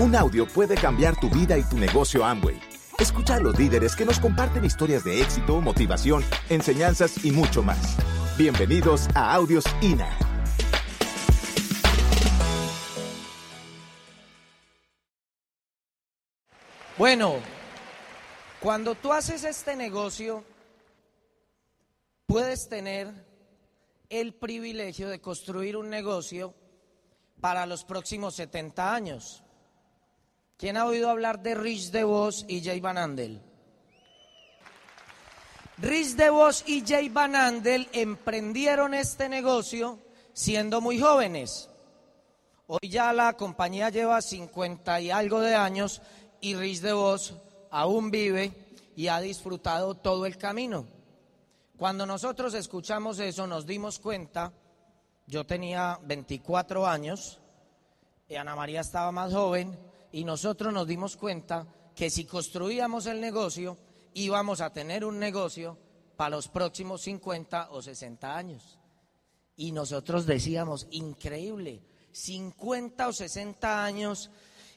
Un audio puede cambiar tu vida y tu negocio Amway. Escucha a los líderes que nos comparten historias de éxito, motivación, enseñanzas y mucho más. Bienvenidos a Audios INA. Bueno, cuando tú haces este negocio, puedes tener el privilegio de construir un negocio para los próximos 70 años. ¿Quién ha oído hablar de Rich DeVos y Jay Van Andel? Rich DeVos y Jay Van Andel emprendieron este negocio siendo muy jóvenes. Hoy ya la compañía lleva 50 y algo de años y Rich DeVos aún vive y ha disfrutado todo el camino. Cuando nosotros escuchamos eso nos dimos cuenta, yo tenía 24 años, y Ana María estaba más joven, y nosotros nos dimos cuenta que si construíamos el negocio, íbamos a tener un negocio para los próximos 50 o 60 años. Y nosotros decíamos, increíble, 50 o 60 años.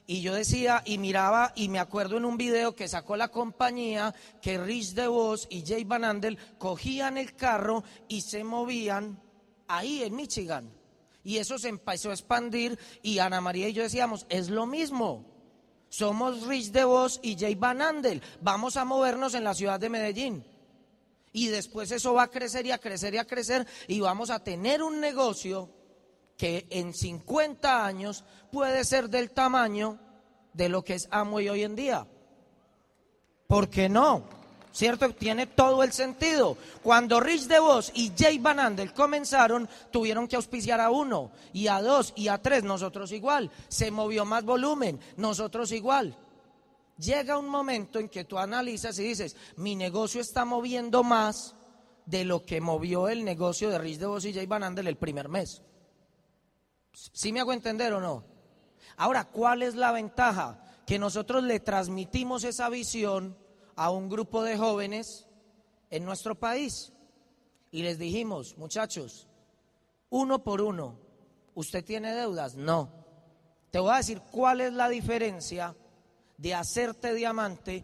Y yo decía y miraba y me acuerdo en un video que sacó la compañía que Rich DeVos y Jay Van Andel cogían el carro y se movían ahí en Michigan. Y eso se empezó a expandir y Ana María y yo decíamos, es lo mismo. Somos Rich DeVos y Jay Van Andel. Vamos a movernos en la ciudad de Medellín. Y después eso va a crecer y a crecer y a crecer y vamos a tener un negocio que en 50 años puede ser del tamaño de lo que es Amway hoy en día. ¿Por qué no? ¿Cierto? Tiene todo el sentido. Cuando Rich DeVos y Jay Van Andel comenzaron, tuvieron que auspiciar a uno, y a dos, y a tres, nosotros igual. Se movió más volumen, nosotros igual. Llega un momento en que tú analizas y dices, mi negocio está moviendo más de lo que movió el negocio de Rich DeVos y Jay Van Andel el primer mes. ¿Sí me hago entender o no? Ahora, ¿cuál es la ventaja? Que nosotros le transmitimos esa visión a un grupo de jóvenes en nuestro país y les dijimos, muchachos, uno por uno, ¿usted tiene deudas? No. Te voy a decir cuál es la diferencia de hacerte diamante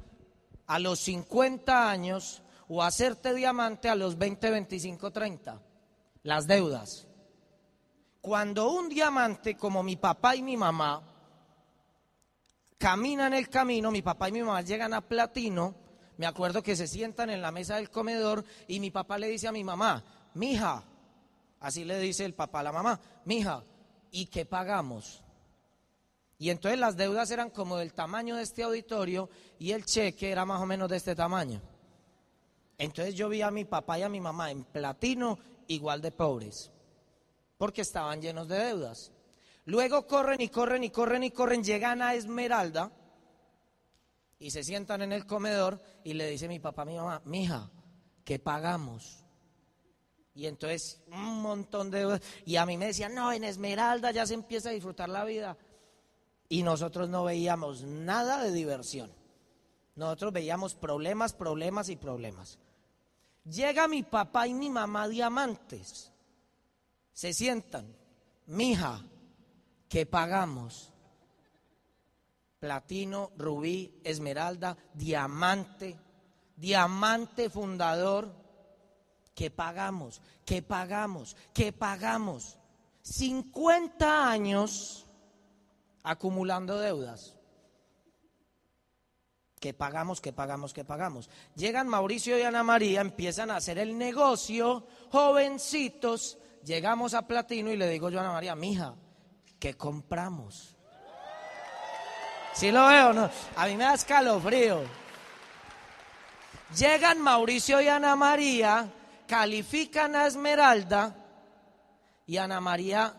a los 50 años o hacerte diamante a los 20, 25, 30. Las deudas. Cuando un diamante como mi papá y mi mamá caminan el camino, mi papá y mi mamá llegan a platino, me acuerdo que se sientan en la mesa del comedor y mi papá le dice a mi mamá, mija, así le dice el papá a la mamá, mija, ¿y qué pagamos? Y entonces las deudas eran como del tamaño de este auditorio y el cheque era más o menos de este tamaño. Entonces yo vi a mi papá y a mi mamá en platino igual de pobres, porque estaban llenos de deudas. Luego corren y corren y corren y corren, llegan a Esmeralda y se sientan en el comedor y le dice mi papá a mi mamá, mija, ¿qué pagamos? Y entonces un montón de... Y a mí me decían, no, en Esmeralda ya se empieza a disfrutar la vida. Y nosotros no veíamos nada de diversión. Nosotros veíamos problemas, problemas y problemas. Llega mi papá y mi mamá diamantes. Se sientan. Mija, ¿qué pagamos? Platino, rubí, esmeralda, diamante, diamante fundador. ¿Qué pagamos? ¿Qué pagamos? ¿Qué pagamos? 50 años acumulando deudas. ¿Qué pagamos? ¿Qué pagamos? ¿Qué pagamos? Llegan Mauricio y Ana María, empiezan a hacer el negocio, jovencitos, llegamos a Platino y le digo yo a Ana María, mija, ¿qué compramos? Si lo veo, no. A mí me da escalofrío. Llegan Mauricio y Ana María, califican a Esmeralda y Ana María,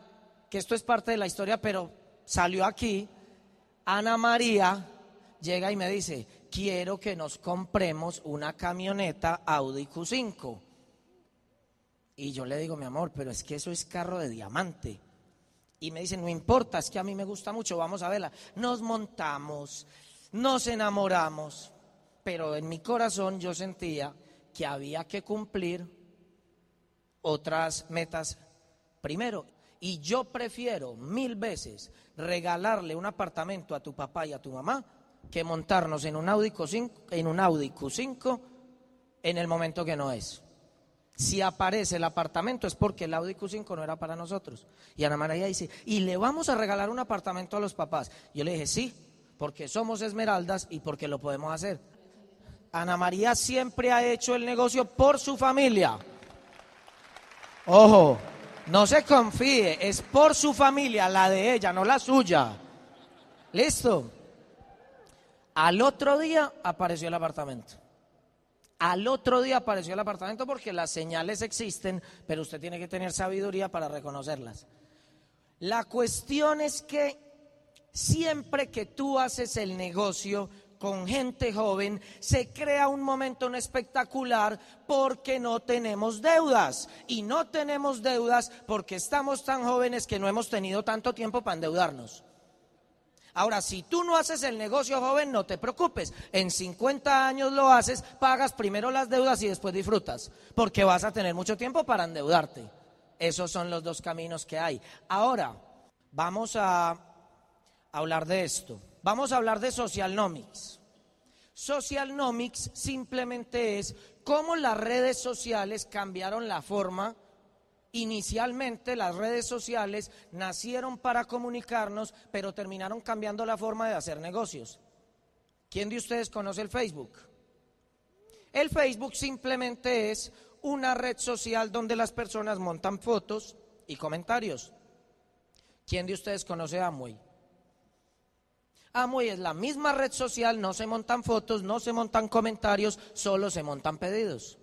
que esto es parte de la historia, pero salió aquí. Ana María llega y me dice, quiero que nos compremos una camioneta Audi Q5. Y yo le digo, mi amor, pero es que eso es carro de diamante. Y me dicen, no importa, es que a mí me gusta mucho, vamos a verla. Nos montamos, nos enamoramos, pero en mi corazón yo sentía que había que cumplir otras metas primero. Y yo prefiero mil veces regalarle un apartamento a tu papá y a tu mamá que montarnos en un Audi Q5, en un Audi Q5 en el momento que no es. Si aparece el apartamento es porque el Audi Q5 no era para nosotros. Y Ana María dice, ¿y le vamos a regalar un apartamento a los papás? Yo le dije, sí, porque somos esmeraldas y porque lo podemos hacer. Ana María siempre ha hecho el negocio por su familia. Ojo, no se confíe, es por su familia, la de ella, no la suya. ¿Listo? Al otro día apareció el apartamento. Al otro día apareció el apartamento porque las señales existen, pero usted tiene que tener sabiduría para reconocerlas. La cuestión es que siempre que tú haces el negocio, con gente joven, se crea un momento espectacular porque no tenemos deudas. Y no tenemos deudas porque estamos tan jóvenes que no hemos tenido tanto tiempo para endeudarnos. Ahora, si tú no haces el negocio joven, no te preocupes. En 50 años lo haces, pagas primero las deudas y después disfrutas, porque vas a tener mucho tiempo para endeudarte. Esos son los dos caminos que hay. Ahora, vamos a hablar de esto. Vamos a hablar de socialnomics. Socialnomics simplemente es cómo las redes sociales cambiaron la forma. Inicialmente las redes sociales nacieron para comunicarnos, pero terminaron cambiando la forma de hacer negocios. ¿Quién de ustedes conoce el Facebook? El Facebook simplemente es una red social donde las personas montan fotos y comentarios. ¿Quién de ustedes conoce Amway? Amway es la misma red social, no se montan fotos, no se montan comentarios, solo se montan pedidos.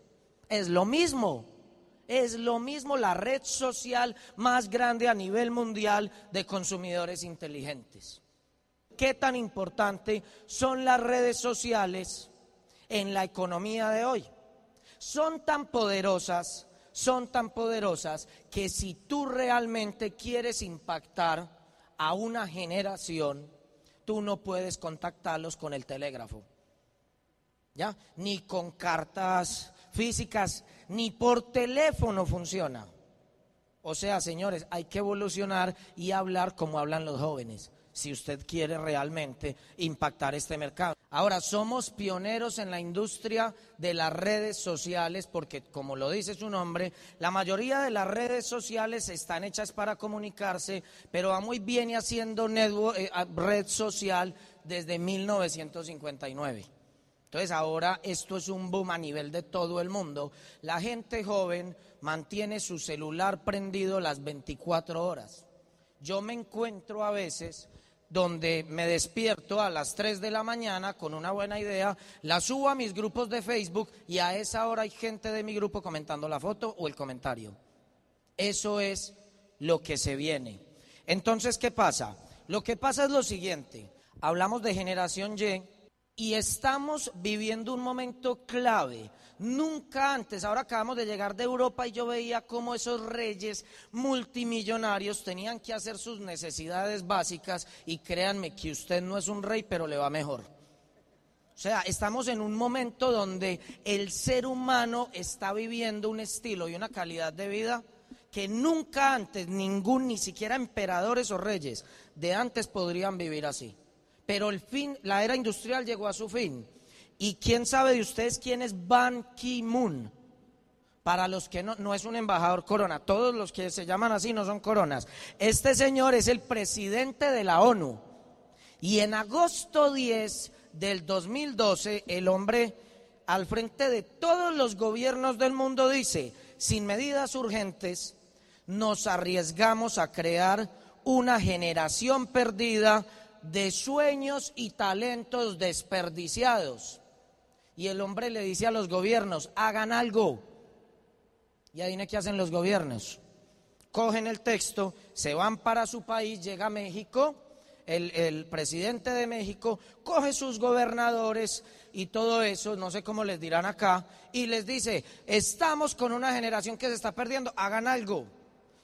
Es lo mismo, es lo mismo la red social más grande a nivel mundial de consumidores inteligentes. ¿Qué tan importante son las redes sociales en la economía de hoy? Son tan poderosas, son tan poderosas que si tú realmente quieres impactar a una generación, tú no puedes contactarlos con el telégrafo. ¿Ya? Ni con cartas físicas, ni por teléfono funciona. O sea, señores, hay que evolucionar y hablar como hablan los jóvenes si usted quiere realmente impactar este mercado. Ahora, somos pioneros en la industria de las redes sociales porque, como lo dice su nombre, la mayoría de las redes sociales están hechas para comunicarse, pero muy viene haciendo eh, red social desde 1959. Entonces ahora esto es un boom a nivel de todo el mundo. La gente joven mantiene su celular prendido las 24 horas. Yo me encuentro a veces donde me despierto a las 3 de la mañana con una buena idea, la subo a mis grupos de Facebook y a esa hora hay gente de mi grupo comentando la foto o el comentario. Eso es lo que se viene. Entonces, ¿qué pasa? Lo que pasa es lo siguiente. Hablamos de generación Y y estamos viviendo un momento clave Nunca antes, ahora acabamos de llegar de Europa y yo veía cómo esos reyes multimillonarios tenían que hacer sus necesidades básicas y créanme que usted no es un rey, pero le va mejor. O sea, estamos en un momento donde el ser humano está viviendo un estilo y una calidad de vida que nunca antes ningún, ni siquiera emperadores o reyes de antes podrían vivir así. Pero el fin, la era industrial llegó a su fin ¿Y quién sabe de ustedes quién es Ban Ki-moon? Para los que no, no es un embajador corona, todos los que se llaman así no son coronas. Este señor es el presidente de la ONU. Y en agosto 10 del 2012, el hombre al frente de todos los gobiernos del mundo dice, sin medidas urgentes, nos arriesgamos a crear una generación perdida de sueños y talentos desperdiciados. Y el hombre le dice a los gobiernos, hagan algo. Y adivine qué hacen los gobiernos. Cogen el texto, se van para su país, llega a México, el, el, presidente de México coge sus gobernadores y todo eso, no sé cómo les dirán acá, y les dice, estamos con una generación que se está perdiendo, hagan algo.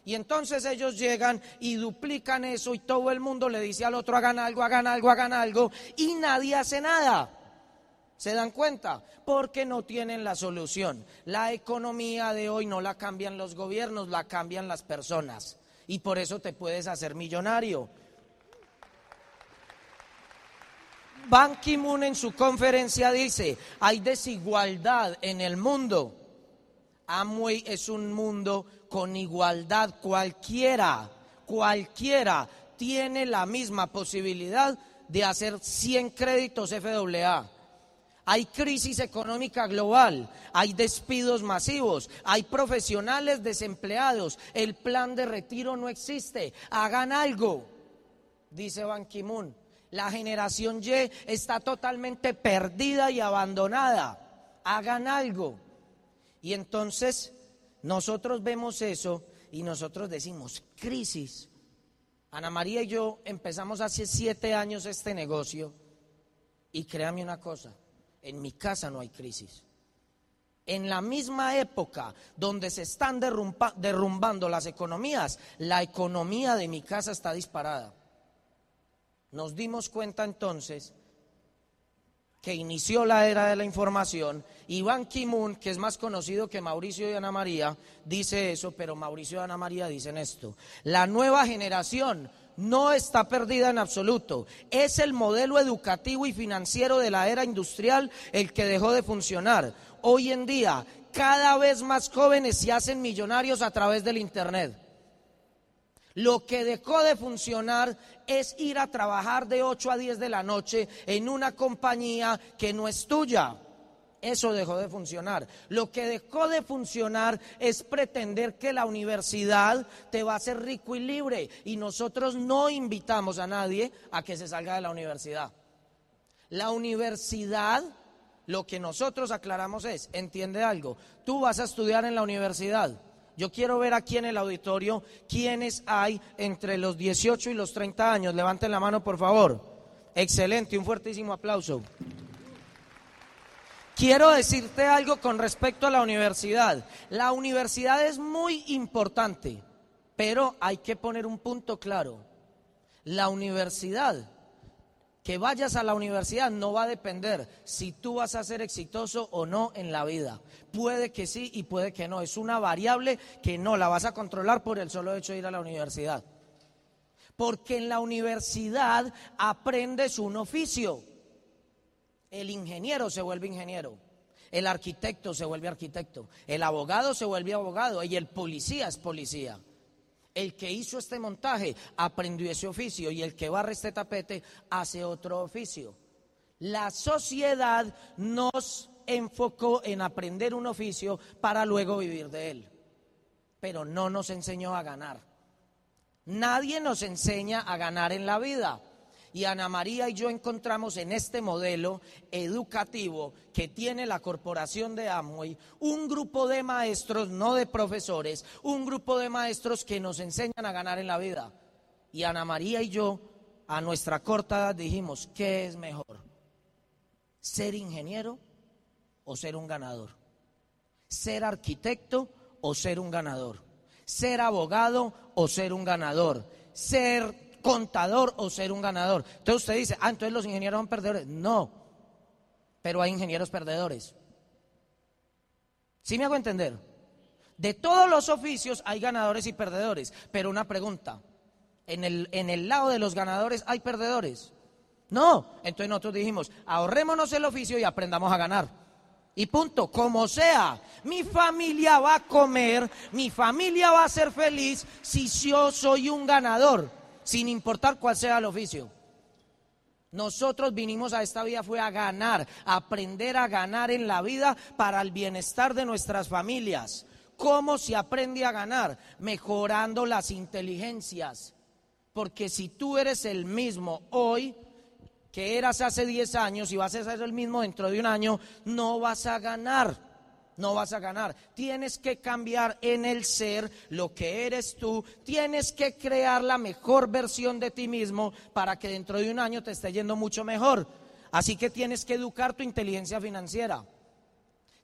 Y entonces ellos llegan y duplican eso y todo el mundo le dice al otro, hagan algo, hagan algo, hagan algo, y nadie hace nada. ¿Se dan cuenta? Porque no tienen la solución. La economía de hoy no la cambian los gobiernos, la cambian las personas. y por eso te puedes hacer millonario. Ban Ki-moon en su conferencia dice, hay desigualdad en el mundo. Amway es un mundo con igualdad. Cualquiera, cualquiera tiene la misma posibilidad de hacer 100 créditos FAA. Hay crisis económica global, hay despidos masivos, hay profesionales desempleados, el plan de retiro no existe. Hagan algo, dice Ban Ki-moon. La generación Y está totalmente perdida y abandonada. Hagan algo. Y entonces nosotros vemos eso y nosotros decimos, crisis. Ana María y yo empezamos hace siete años este negocio y créame una cosa, en mi casa no hay crisis. En la misma época donde se están derrumbando las economías, la economía de mi casa está disparada. Nos dimos cuenta entonces que inició la era de la información, Iván Kimun, que es más conocido que Mauricio y Ana María, dice eso, pero Mauricio y Ana María dicen esto. La nueva generación no está perdida en absoluto. Es el modelo educativo y financiero de la era industrial el que dejó de funcionar. Hoy en día, cada vez más jóvenes se hacen millonarios a través del Internet. Lo que dejó de funcionar es ir a trabajar de 8 a 10 de la noche en una compañía que no es tuya. Eso dejó de funcionar. Lo que dejó de funcionar es pretender que la universidad te va a hacer rico y libre. Y nosotros no invitamos a nadie a que se salga de la universidad. La universidad, lo que nosotros aclaramos es, entiende algo, tú vas a estudiar en la universidad yo quiero ver aquí en el auditorio quiénes hay entre los 18 y los 30 años. Levanten la mano, por favor. Excelente, un fuertísimo aplauso. Quiero decirte algo con respecto a la universidad. La universidad es muy importante, pero hay que poner un punto claro. La universidad que vayas a la universidad no va a depender si tú vas a ser exitoso o no en la vida. Puede que sí y puede que no. Es una variable que no la vas a controlar por el solo hecho de ir a la universidad. Porque en la universidad aprendes un oficio. El ingeniero se vuelve ingeniero. El arquitecto se vuelve arquitecto. El abogado se vuelve abogado. Y el policía es policía. El que hizo este montaje aprendió ese oficio y el que barre este tapete hace otro oficio. La sociedad nos enfocó en aprender un oficio para luego vivir de él, pero no nos enseñó a ganar. Nadie nos enseña a ganar en la vida. Y Ana María y yo encontramos en este modelo educativo que tiene la corporación de Amway un grupo de maestros, no de profesores, un grupo de maestros que nos enseñan a ganar en la vida. Y Ana María y yo, a nuestra corta edad, dijimos, ¿qué es mejor? ¿Ser ingeniero o ser un ganador? ¿Ser arquitecto o ser un ganador? ¿Ser abogado o ser un ganador? ¿Ser contador o ser un ganador. Entonces usted dice, ah, entonces los ingenieros son perdedores. No, pero hay ingenieros perdedores. ¿Sí me hago entender? De todos los oficios hay ganadores y perdedores, pero una pregunta, ¿en el, en el lado de los ganadores hay perdedores? No, entonces nosotros dijimos, ahorrémonos el oficio y aprendamos a ganar. Y punto, como sea, mi familia va a comer, mi familia va a ser feliz si yo soy un ganador sin importar cuál sea el oficio. Nosotros vinimos a esta vida fue a ganar, aprender a ganar en la vida para el bienestar de nuestras familias. ¿Cómo se aprende a ganar? Mejorando las inteligencias. Porque si tú eres el mismo hoy que eras hace 10 años y vas a ser el mismo dentro de un año, no vas a ganar no vas a ganar. Tienes que cambiar en el ser lo que eres tú. Tienes que crear la mejor versión de ti mismo para que dentro de un año te esté yendo mucho mejor. Así que tienes que educar tu inteligencia financiera.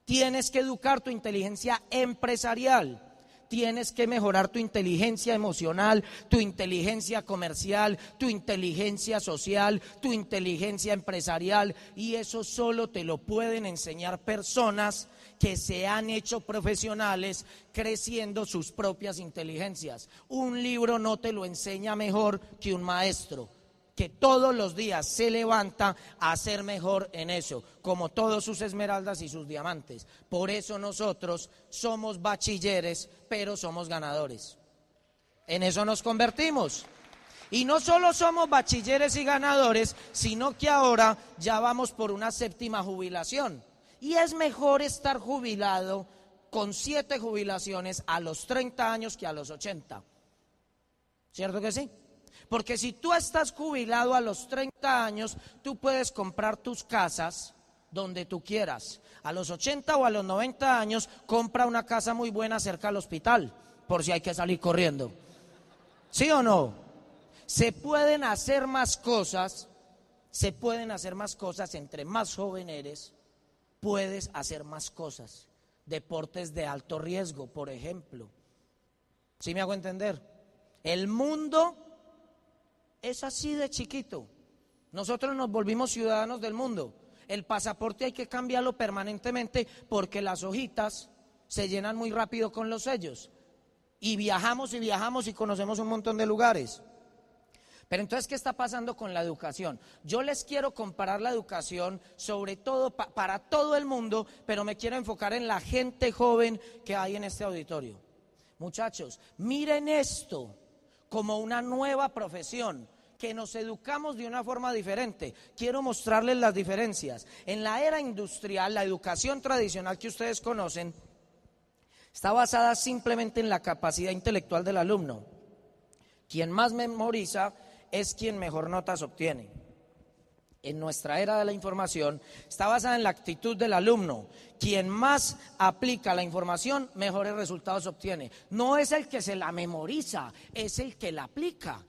Tienes que educar tu inteligencia empresarial. Tienes que mejorar tu inteligencia emocional, tu inteligencia comercial, tu inteligencia social, tu inteligencia empresarial. Y eso solo te lo pueden enseñar personas que se han hecho profesionales creciendo sus propias inteligencias. Un libro no te lo enseña mejor que un maestro que todos los días se levanta a ser mejor en eso, como todos sus esmeraldas y sus diamantes. Por eso nosotros somos bachilleres, pero somos ganadores. En eso nos convertimos. Y no solo somos bachilleres y ganadores, sino que ahora ya vamos por una séptima jubilación. Y es mejor estar jubilado con siete jubilaciones a los 30 años que a los 80. ¿Cierto que sí? Porque si tú estás jubilado a los 30 años, tú puedes comprar tus casas donde tú quieras. A los 80 o a los 90 años, compra una casa muy buena cerca al hospital, por si hay que salir corriendo. ¿Sí o no? Se pueden hacer más cosas, se pueden hacer más cosas, entre más joven eres, puedes hacer más cosas. Deportes de alto riesgo, por ejemplo. ¿Sí me hago entender? El mundo es así de chiquito. Nosotros nos volvimos ciudadanos del mundo. El pasaporte hay que cambiarlo permanentemente porque las hojitas se llenan muy rápido con los sellos. Y viajamos y viajamos y conocemos un montón de lugares. Pero entonces, ¿qué está pasando con la educación? Yo les quiero comparar la educación sobre todo para todo el mundo, pero me quiero enfocar en la gente joven que hay en este auditorio. Muchachos, miren esto como una nueva profesión, que nos educamos de una forma diferente. Quiero mostrarles las diferencias. En la era industrial, la educación tradicional que ustedes conocen está basada simplemente en la capacidad intelectual del alumno. Quien más memoriza es quien mejor notas obtiene. En nuestra era de la información está basada en la actitud del alumno. Quien más aplica la información, mejores resultados obtiene. No es el que se la memoriza, es el que la aplica.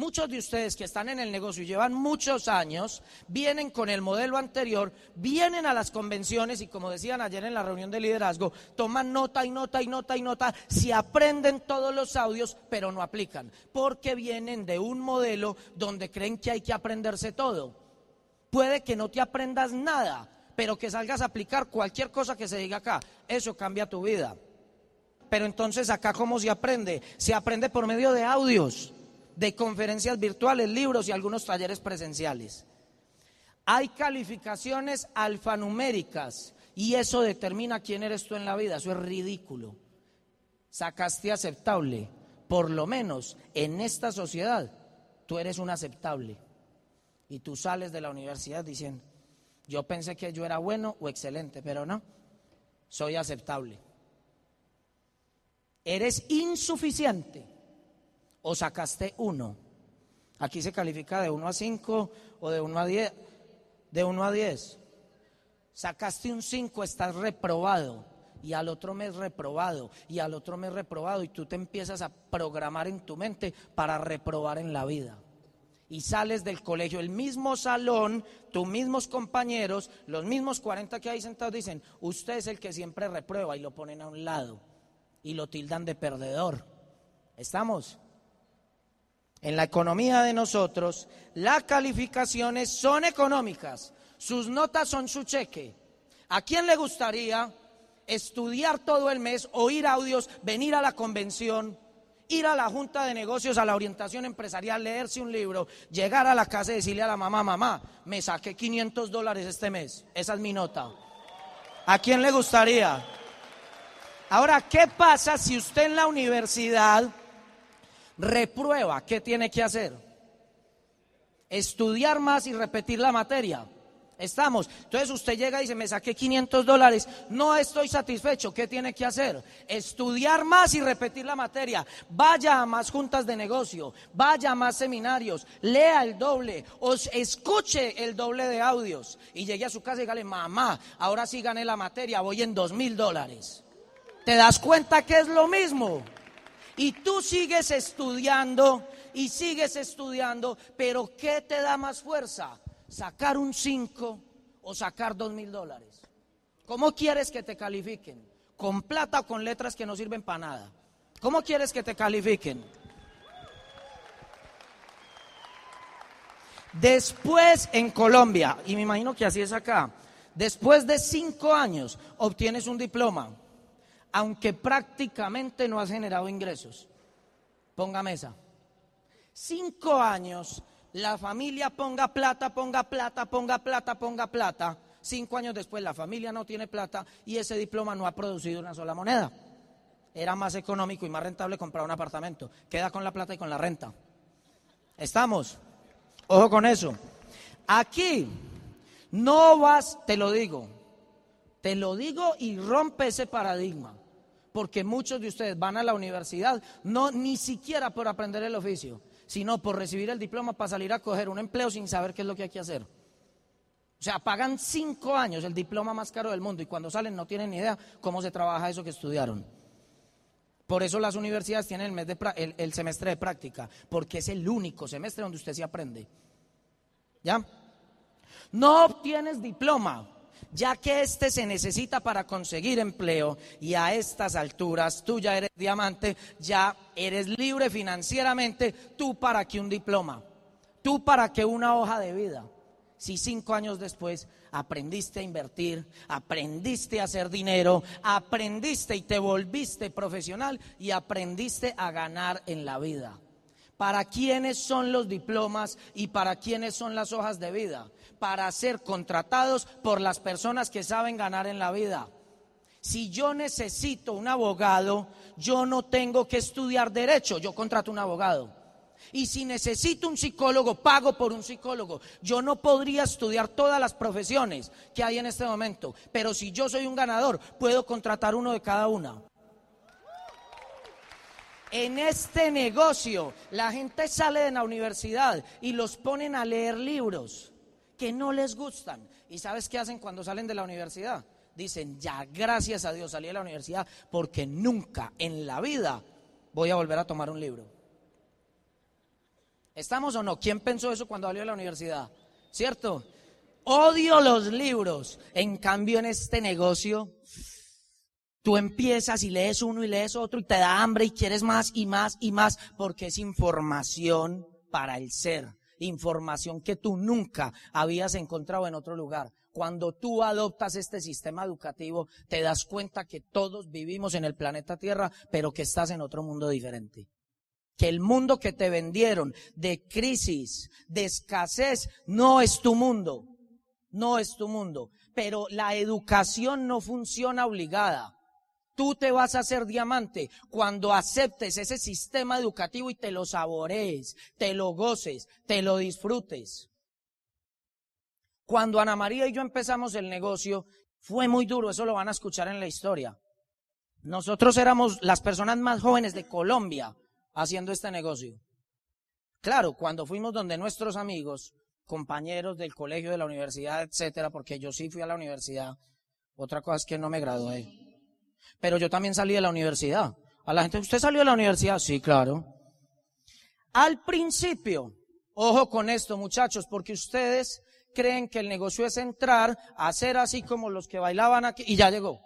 Muchos de ustedes que están en el negocio y llevan muchos años, vienen con el modelo anterior, vienen a las convenciones y como decían ayer en la reunión de liderazgo, toman nota y nota y nota y nota, se aprenden todos los audios, pero no aplican, porque vienen de un modelo donde creen que hay que aprenderse todo. Puede que no te aprendas nada, pero que salgas a aplicar cualquier cosa que se diga acá. Eso cambia tu vida. Pero entonces acá, ¿cómo se aprende? Se aprende por medio de audios de conferencias virtuales, libros y algunos talleres presenciales. Hay calificaciones alfanuméricas y eso determina quién eres tú en la vida. Eso es ridículo. Sacaste aceptable. Por lo menos en esta sociedad, tú eres un aceptable. Y tú sales de la universidad diciendo, yo pensé que yo era bueno o excelente, pero no, soy aceptable. Eres insuficiente o sacaste uno. Aquí se califica de 1 a 5 o de 1 a 10. De 1 a 10. Sacaste un 5, estás reprobado. Y al otro mes reprobado. Y al otro mes reprobado. Y tú te empiezas a programar en tu mente para reprobar en la vida. Y sales del colegio, el mismo salón, tus mismos compañeros, los mismos 40 que hay sentados dicen, usted es el que siempre reprueba y lo ponen a un lado. Y lo tildan de perdedor. ¿Estamos? En la economía de nosotros, las calificaciones son económicas, sus notas son su cheque. ¿A quién le gustaría estudiar todo el mes, oír audios, venir a la convención, ir a la junta de negocios, a la orientación empresarial, leerse un libro, llegar a la casa y decirle a la mamá, mamá, me saqué 500 dólares este mes, esa es mi nota. ¿A quién le gustaría? Ahora, ¿qué pasa si usted en la universidad reprueba, ¿qué tiene que hacer? Estudiar más y repetir la materia. Estamos. Entonces usted llega y dice, me saqué 500 dólares, no estoy satisfecho, ¿qué tiene que hacer? Estudiar más y repetir la materia. Vaya a más juntas de negocio, vaya a más seminarios, lea el doble, os escuche el doble de audios y llegue a su casa y dígale, mamá, ahora sí gané la materia, voy en dos mil dólares. ¿Te das cuenta que es lo mismo? Y tú sigues estudiando y sigues estudiando, pero ¿qué te da más fuerza? ¿Sacar un 5 o sacar dos mil dólares? ¿Cómo quieres que te califiquen? ¿Con plata o con letras que no sirven para nada? ¿Cómo quieres que te califiquen? Después en Colombia, y me imagino que así es acá, Después de cinco años obtienes un diploma, aunque prácticamente no has generado ingresos. Ponga mesa. Cinco años, la familia ponga plata, ponga plata, ponga plata, ponga plata. Cinco años después la familia no tiene plata y ese diploma no ha producido una sola moneda. Era más económico y más rentable comprar un apartamento. Queda con la plata y con la renta. ¿Estamos? Ojo con eso. Aquí no vas, te lo digo, te lo digo y rompe ese paradigma. Porque muchos de ustedes van a la universidad, no ni siquiera por aprender el oficio, sino por recibir el diploma para salir a coger un empleo sin saber qué es lo que hay que hacer. O sea, pagan cinco años el diploma más caro del mundo y cuando salen no tienen ni idea cómo se trabaja eso que estudiaron. Por eso las universidades tienen el, mes de, el semestre de práctica, porque es el único semestre donde usted se aprende. ¿Ya? No obtienes diploma, ya que este se necesita para conseguir empleo y a estas alturas tú ya eres diamante, ya eres libre financieramente, tú para que un diploma, tú para que una hoja de vida. Si cinco años después aprendiste a invertir, aprendiste a hacer dinero, aprendiste y te volviste profesional y aprendiste a ganar en la vida. ¿Para quiénes son los diplomas y para quiénes son las hojas de vida? Para ser contratados por las personas que saben ganar en la vida. Si yo necesito un abogado, yo no tengo que estudiar derecho, yo contrato un abogado. Y si necesito un psicólogo, pago por un psicólogo. Yo no podría estudiar todas las profesiones que hay en este momento, pero si yo soy un ganador, puedo contratar uno de cada una. En este negocio, la gente sale de la universidad y los ponen a leer libros que no les gustan. ¿Y sabes qué hacen cuando salen de la universidad? Dicen, ya gracias a Dios salí de la universidad porque nunca en la vida voy a volver a tomar un libro. ¿Estamos o no? ¿Quién pensó eso cuando salió de la universidad? ¿Cierto? Odio los libros. En cambio, en este negocio, Tú empiezas y lees uno y lees otro y te da hambre y quieres más y más y más porque es información para el ser, información que tú nunca habías encontrado en otro lugar. Cuando tú adoptas este sistema educativo, te das cuenta que todos vivimos en el planeta Tierra, pero que estás en otro mundo diferente. Que el mundo que te vendieron de crisis, de escasez, no es tu mundo. No es tu mundo. Pero la educación no funciona obligada. Tú te vas a hacer diamante cuando aceptes ese sistema educativo y te lo saborees, te lo goces, te lo disfrutes. Cuando Ana María y yo empezamos el negocio, fue muy duro, eso lo van a escuchar en la historia. Nosotros éramos las personas más jóvenes de Colombia haciendo este negocio. Claro, cuando fuimos donde nuestros amigos, compañeros del colegio, de la universidad, etcétera, porque yo sí fui a la universidad, otra cosa es que no me gradué. Pero yo también salí de la universidad. A la gente, ¿usted salió de la universidad? Sí, claro. Al principio, ojo con esto muchachos, porque ustedes creen que el negocio es entrar, hacer así como los que bailaban aquí, y ya llegó.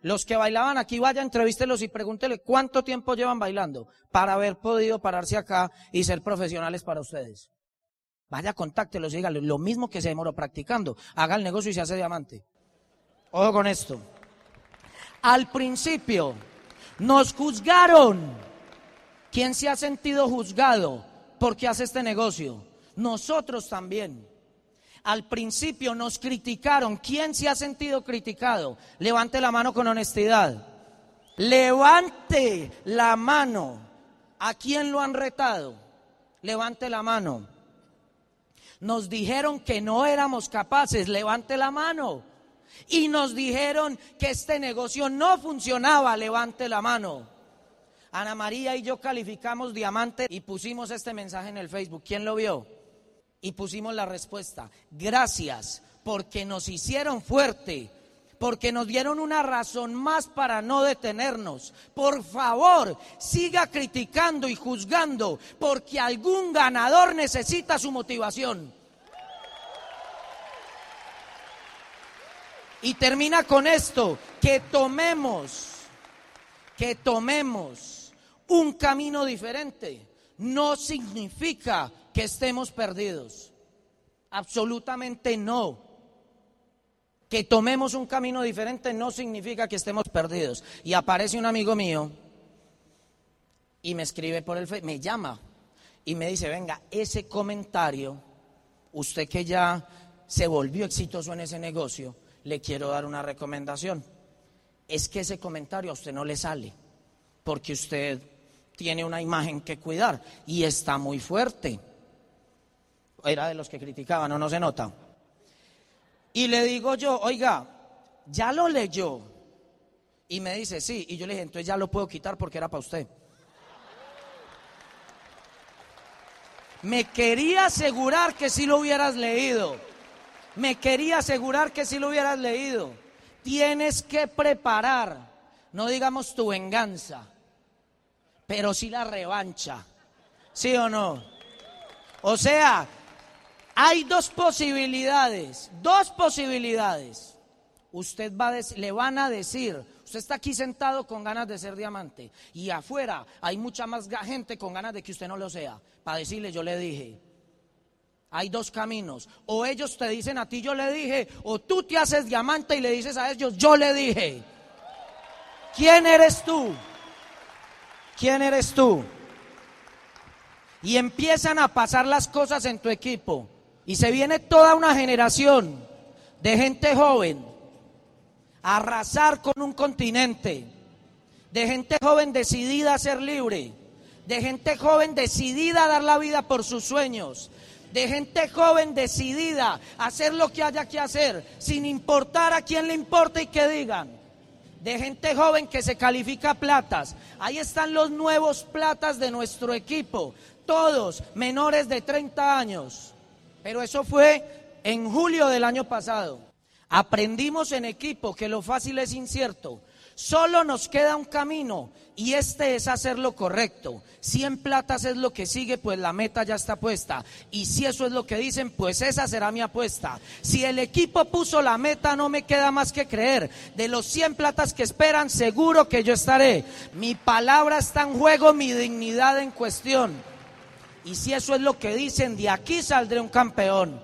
los que bailaban aquí, vaya, entrevístelos y pregúntele cuánto tiempo llevan bailando para haber podido pararse acá y ser profesionales para ustedes. Vaya, contáctelos y díganle lo mismo que se demoró practicando. Haga el negocio y se hace diamante. Ojo con esto. Al principio nos juzgaron. ¿Quién se ha sentido juzgado porque hace este negocio? Nosotros también. Al principio nos criticaron. ¿Quién se ha sentido criticado? Levante la mano con honestidad. Levante la mano. ¿A quién lo han retado? Levante la mano. Nos dijeron que no éramos capaces. Levante la mano y nos dijeron que este negocio no funcionaba, levante la mano. Ana María y yo calificamos diamante y pusimos este mensaje en el Facebook. ¿Quién lo vio? Y pusimos la respuesta. Gracias porque nos hicieron fuerte, porque nos dieron una razón más para no detenernos. Por favor, siga criticando y juzgando, porque algún ganador necesita su motivación. Y termina con esto, que tomemos, que tomemos un camino diferente. No significa que estemos perdidos. Absolutamente no. Que tomemos un camino diferente no significa que estemos perdidos. Y aparece un amigo mío y me escribe por el me llama y me dice, venga, ese comentario, usted que ya se volvió exitoso en ese negocio, le quiero dar una recomendación. Es que ese comentario a usted no le sale, porque usted tiene una imagen que cuidar y está muy fuerte. Era de los que criticaban, ¿no? No se nota. Y le digo yo, oiga, ya lo leyó. Y me dice, sí. Y yo le dije, entonces ya lo puedo quitar porque era para usted. Me quería asegurar que si lo hubieras leído. Me quería asegurar que si lo hubieras leído. Tienes que preparar, no digamos tu venganza, pero sí la revancha. ¿Sí o no? O sea, hay dos posibilidades, dos posibilidades. Usted va a le van a decir, usted está aquí sentado con ganas de ser diamante y afuera hay mucha más gente con ganas de que usted no lo sea. Para decirle, yo le dije, hay dos caminos. O ellos te dicen a ti, yo le dije, o tú te haces diamante y le dices a ellos, yo le dije. ¿Quién eres tú? ¿Quién eres tú? Y empiezan a pasar las cosas en tu equipo. Y se viene toda una generación de gente joven a arrasar con un continente, de gente joven decidida a ser libre, de gente joven decidida a dar la vida por sus sueños, de gente joven decidida a hacer lo que haya que hacer, sin importar a quién le importe y que digan. De gente joven que se califica platas. Ahí están los nuevos platas de nuestro equipo, todos menores de 30 años. Pero eso fue en julio del año pasado. Aprendimos en equipo que lo fácil es incierto. Solo nos queda un camino y este es hacer lo correcto. Si en platas es lo que sigue, pues la meta ya está puesta. Y si eso es lo que dicen, pues esa será mi apuesta. Si el equipo puso la meta, no me queda más que creer. De los 100 platas que esperan, seguro que yo estaré. Mi palabra está en juego, mi dignidad en cuestión. Y si eso es lo que dicen, de aquí saldré un campeón.